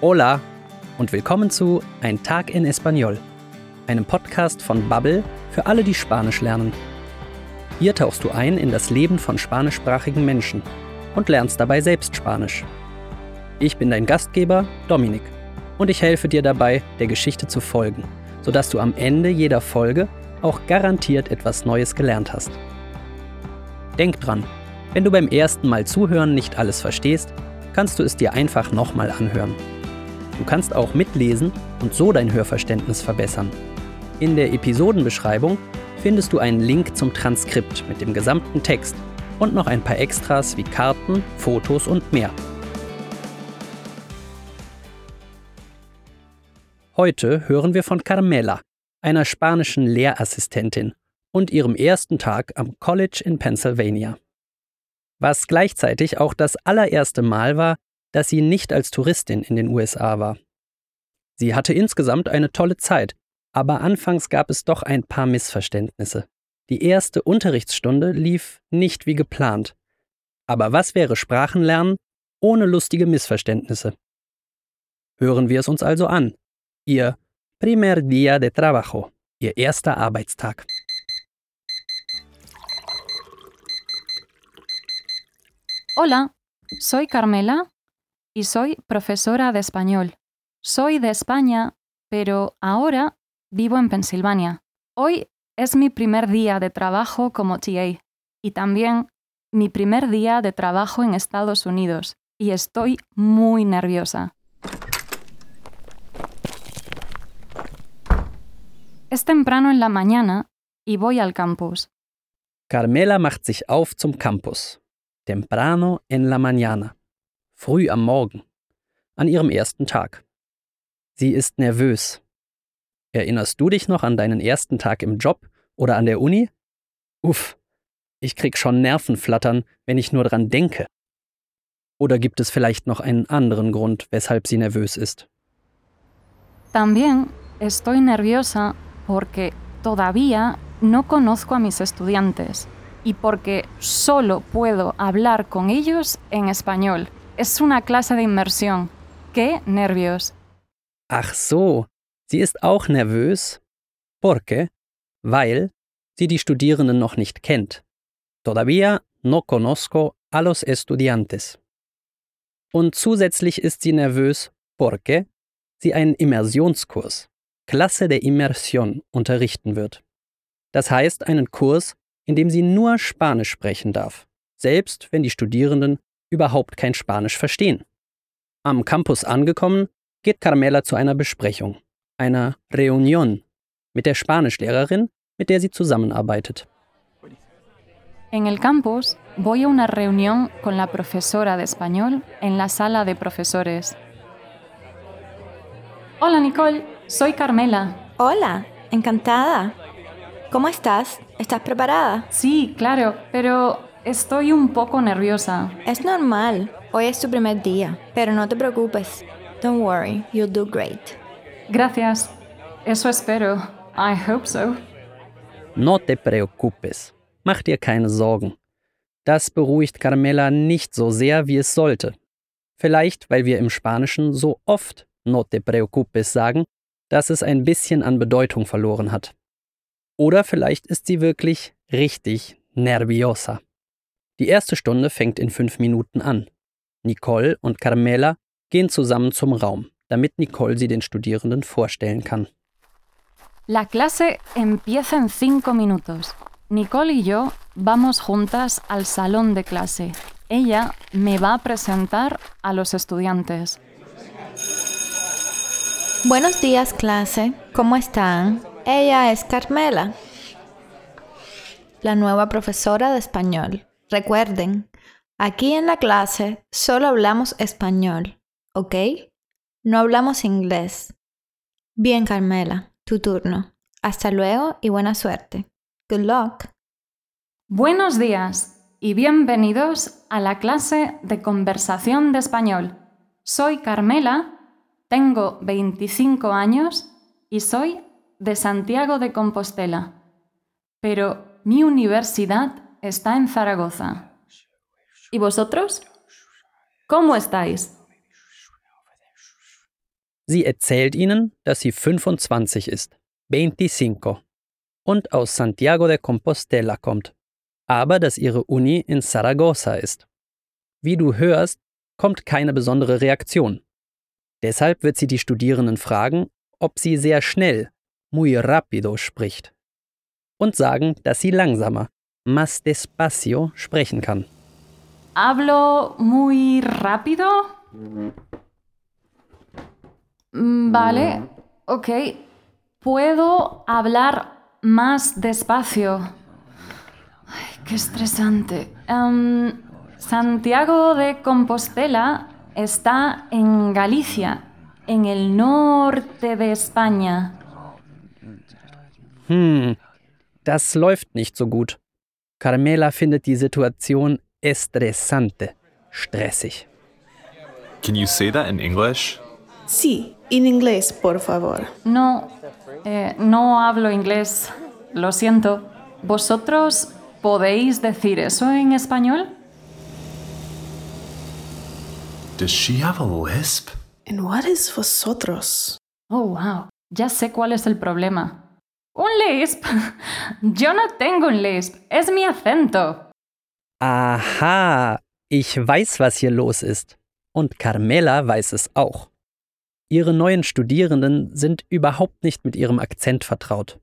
Hola und willkommen zu Ein Tag in Espanol, einem Podcast von Bubble für alle, die Spanisch lernen. Hier tauchst du ein in das Leben von spanischsprachigen Menschen und lernst dabei selbst Spanisch. Ich bin dein Gastgeber, Dominik, und ich helfe dir dabei, der Geschichte zu folgen, sodass du am Ende jeder Folge auch garantiert etwas Neues gelernt hast. Denk dran, wenn du beim ersten Mal zuhören nicht alles verstehst, kannst du es dir einfach nochmal anhören. Du kannst auch mitlesen und so dein Hörverständnis verbessern. In der Episodenbeschreibung findest du einen Link zum Transkript mit dem gesamten Text und noch ein paar Extras wie Karten, Fotos und mehr. Heute hören wir von Carmela, einer spanischen Lehrassistentin und ihrem ersten Tag am College in Pennsylvania. Was gleichzeitig auch das allererste Mal war, dass sie nicht als Touristin in den USA war. Sie hatte insgesamt eine tolle Zeit, aber anfangs gab es doch ein paar Missverständnisse. Die erste Unterrichtsstunde lief nicht wie geplant. Aber was wäre Sprachenlernen ohne lustige Missverständnisse? Hören wir es uns also an. Ihr Primer Día de Trabajo, ihr erster Arbeitstag. Hola, soy Carmela y soy profesora de español. Soy de España, pero ahora vivo en Pensilvania. Hoy es mi primer día de trabajo como TA y también mi primer día de trabajo en Estados Unidos y estoy muy nerviosa. Es temprano en la mañana y voy al campus. Carmela macht sich auf zum Campus. Temprano en la mañana. Früh am Morgen. An ihrem ersten Tag. Sie ist nervös. Erinnerst du dich noch an deinen ersten Tag im Job oder an der Uni? Uff, ich krieg schon Nervenflattern, wenn ich nur dran denke. Oder gibt es vielleicht noch einen anderen Grund, weshalb sie nervös ist? También estoy nerviosa porque todavía no conozco a mis estudiantes y porque solo puedo hablar con ellos en español. Es una clase de inmersión. ¡Qué nervios! Ach so, sie ist auch nervös. Porque, weil sie die Studierenden noch nicht kennt. Todavía no conozco a los estudiantes. Und zusätzlich ist sie nervös, porque sie einen Immersionskurs, Klasse der Immersion, unterrichten wird. Das heißt einen Kurs, in dem sie nur Spanisch sprechen darf, selbst wenn die Studierenden überhaupt kein Spanisch verstehen. Am Campus angekommen, geht Carmela zu einer Besprechung, einer Reunion, mit der Spanischlehrerin, mit der sie zusammenarbeitet. En el campus voy a una reunión con la profesora de español en la sala de profesores. Hola Nicole, soy Carmela. Hola, encantada. ¿Cómo estás? ¿Estás preparada? Sí, claro, pero estoy un poco nerviosa. Es normal. Hoy es tu primer día, pero no te preocupes. Don't worry, you'll do great. Gracias. Eso espero. I hope so. No te preocupes. Mach dir keine Sorgen. Das beruhigt Carmela nicht so sehr, wie es sollte. Vielleicht, weil wir im Spanischen so oft no te preocupes sagen, dass es ein bisschen an Bedeutung verloren hat. Oder vielleicht ist sie wirklich richtig nerviosa. Die erste Stunde fängt in fünf Minuten an. Nicole und Carmela gehen zusammen zum Raum, damit Nicole sie den Studierenden vorstellen kann. La clase empieza en cinco minutos. Nicole y yo vamos juntas al salón de clase. Ella me va a presentar a los estudiantes. Buenos días, clase. ¿Cómo están? Ella es Carmela, la nueva profesora de español. Recuerden, aquí en la clase solo hablamos español, ¿ok? No hablamos inglés. Bien, Carmela, tu turno. Hasta luego y buena suerte. Good luck. Buenos días y bienvenidos a la clase de conversación de español. Soy Carmela, tengo 25 años y soy de Santiago de Compostela, pero mi universidad está en Zaragoza. ¿Y vosotros? ¿Cómo estáis? Sie erzählt ihnen, dass sie 25 ist, 25, und aus Santiago de Compostela kommt, aber dass ihre Uni in Zaragoza ist. Wie du hörst, kommt keine besondere Reaktion. Deshalb wird sie die Studierenden fragen, ob sie sehr schnell, muy rápido spricht. Und sagen, dass sie langsamer, más despacio, sprechen kann. ¿Hablo muy rápido? Mm, Vale, ok. ¿Puedo hablar más despacio? Ay, qué estresante. Em, Santiago de Compostela está en Galicia, en el norte de España. Hm, das läuft nicht so gut. Carmela findet die Situation estresante, stressig. Can you say that in English? Sí, en inglés, por favor. No, eh, no hablo inglés. Lo siento. ¿Vosotros podéis decir eso en español? Does she have a lisp? And what is vosotros? Oh, wow. Ya sé cuál es el problema. ¿Un lisp? Yo no tengo un lisp. Es mi acento. Aha, ich weiß, was hier los ist. Und Carmela weiß es auch. Ihre neuen Studierenden sind überhaupt nicht mit ihrem Akzent vertraut.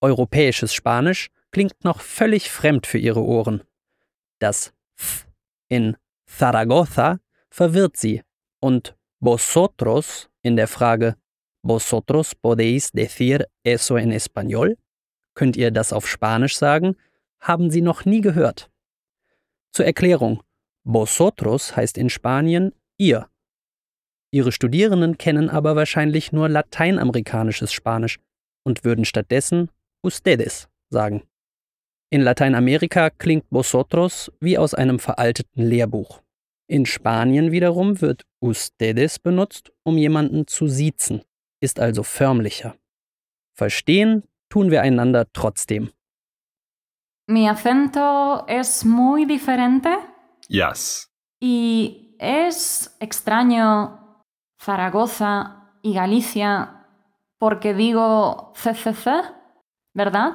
Europäisches Spanisch klingt noch völlig fremd für ihre Ohren. Das F in Zaragoza verwirrt sie und vosotros in der Frage Vosotros podéis decir eso en español? Könnt ihr das auf Spanisch sagen? Haben sie noch nie gehört. Zur Erklärung, vosotros heißt in Spanien ihr. Ihre Studierenden kennen aber wahrscheinlich nur lateinamerikanisches Spanisch und würden stattdessen ustedes sagen. In Lateinamerika klingt vosotros wie aus einem veralteten Lehrbuch. In Spanien wiederum wird ustedes benutzt, um jemanden zu siezen, ist also förmlicher. Verstehen tun wir einander trotzdem. Mi acento es muy diferente Yes. y es extraño Zaragoza y Galicia porque digo CCC, ¿verdad?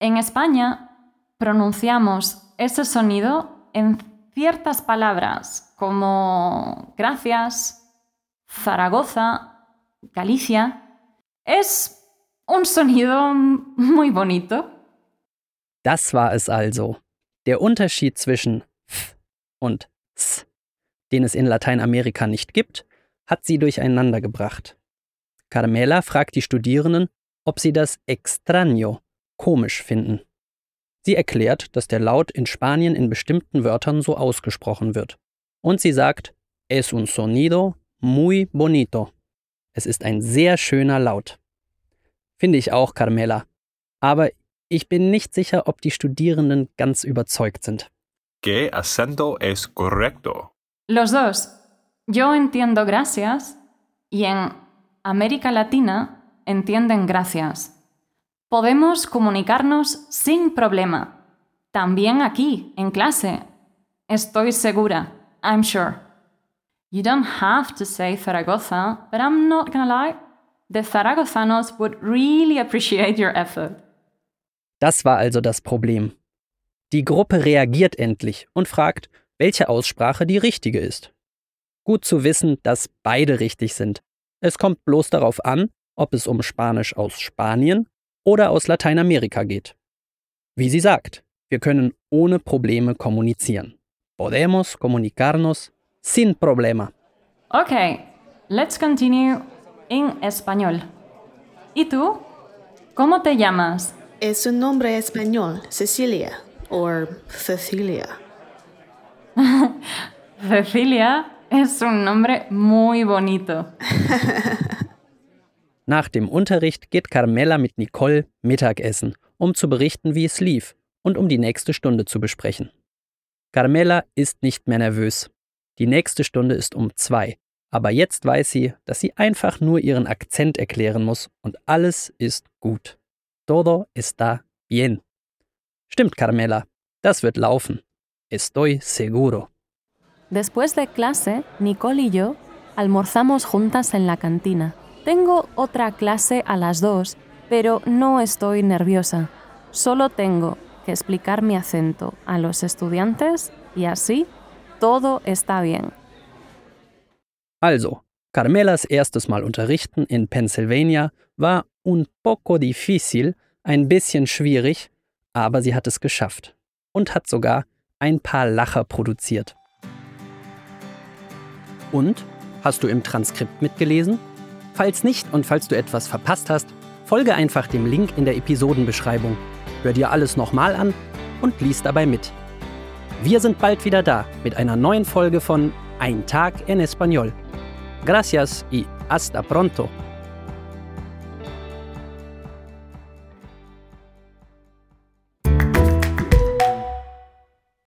En España pronunciamos ese sonido en ciertas palabras como gracias, Zaragoza, Galicia. Es un sonido muy bonito. Das war es also. Der Unterschied zwischen f und s, den es in Lateinamerika nicht gibt, hat sie durcheinander gebracht. Carmela fragt die Studierenden, ob sie das extraño komisch finden. Sie erklärt, dass der Laut in Spanien in bestimmten Wörtern so ausgesprochen wird. Und sie sagt, es un sonido muy bonito. Es ist ein sehr schöner Laut. Finde ich auch, Carmela. Aber ich bin nicht sicher, ob die Studierenden ganz überzeugt sind. ¿Qué acento es correcto? Los dos. Yo entiendo gracias y en América Latina entienden gracias. Podemos comunicarnos sin problema. También aquí, en clase. Estoy segura. I'm sure. You don't have to say Zaragoza, but I'm not gonna lie. The Zaragozanos would really appreciate your effort. Das war also das Problem. Die Gruppe reagiert endlich und fragt, welche Aussprache die richtige ist. Gut zu wissen, dass beide richtig sind. Es kommt bloß darauf an, ob es um Spanisch aus Spanien oder aus Lateinamerika geht. Wie sie sagt, wir können ohne Probleme kommunizieren. Podemos comunicarnos sin problema. Okay, let's continue in español. ¿Y tú? ¿Cómo te llamas? Es un nombre español, Cecilia, or Cecilia. Cecilia es un nombre muy bonito. Nach dem Unterricht geht Carmela mit Nicole Mittagessen, um zu berichten, wie es lief und um die nächste Stunde zu besprechen. Carmela ist nicht mehr nervös. Die nächste Stunde ist um zwei, aber jetzt weiß sie, dass sie einfach nur ihren Akzent erklären muss und alles ist gut. Todo está bien. Stimmt, Carmela, das wird laufen. Estoy seguro. Después de clase, Nicole y yo Almorzamos juntas en la cantina. Tengo otra clase a las dos, pero no estoy nerviosa. Solo tengo que explicar mi acento a los estudiantes y así todo está bien. Also, Carmelas erstes Mal unterrichten in Pennsylvania war un poco difícil, ein bisschen schwierig, aber sie hat es geschafft und hat sogar ein paar Lacher produziert. Und? Hast du im Transkript mitgelesen? Falls nicht und falls du etwas verpasst hast, folge einfach dem Link in der Episodenbeschreibung. Hör dir alles nochmal an und lies dabei mit. Wir sind bald wieder da mit einer neuen Folge von Ein Tag en Español. Gracias y hasta pronto.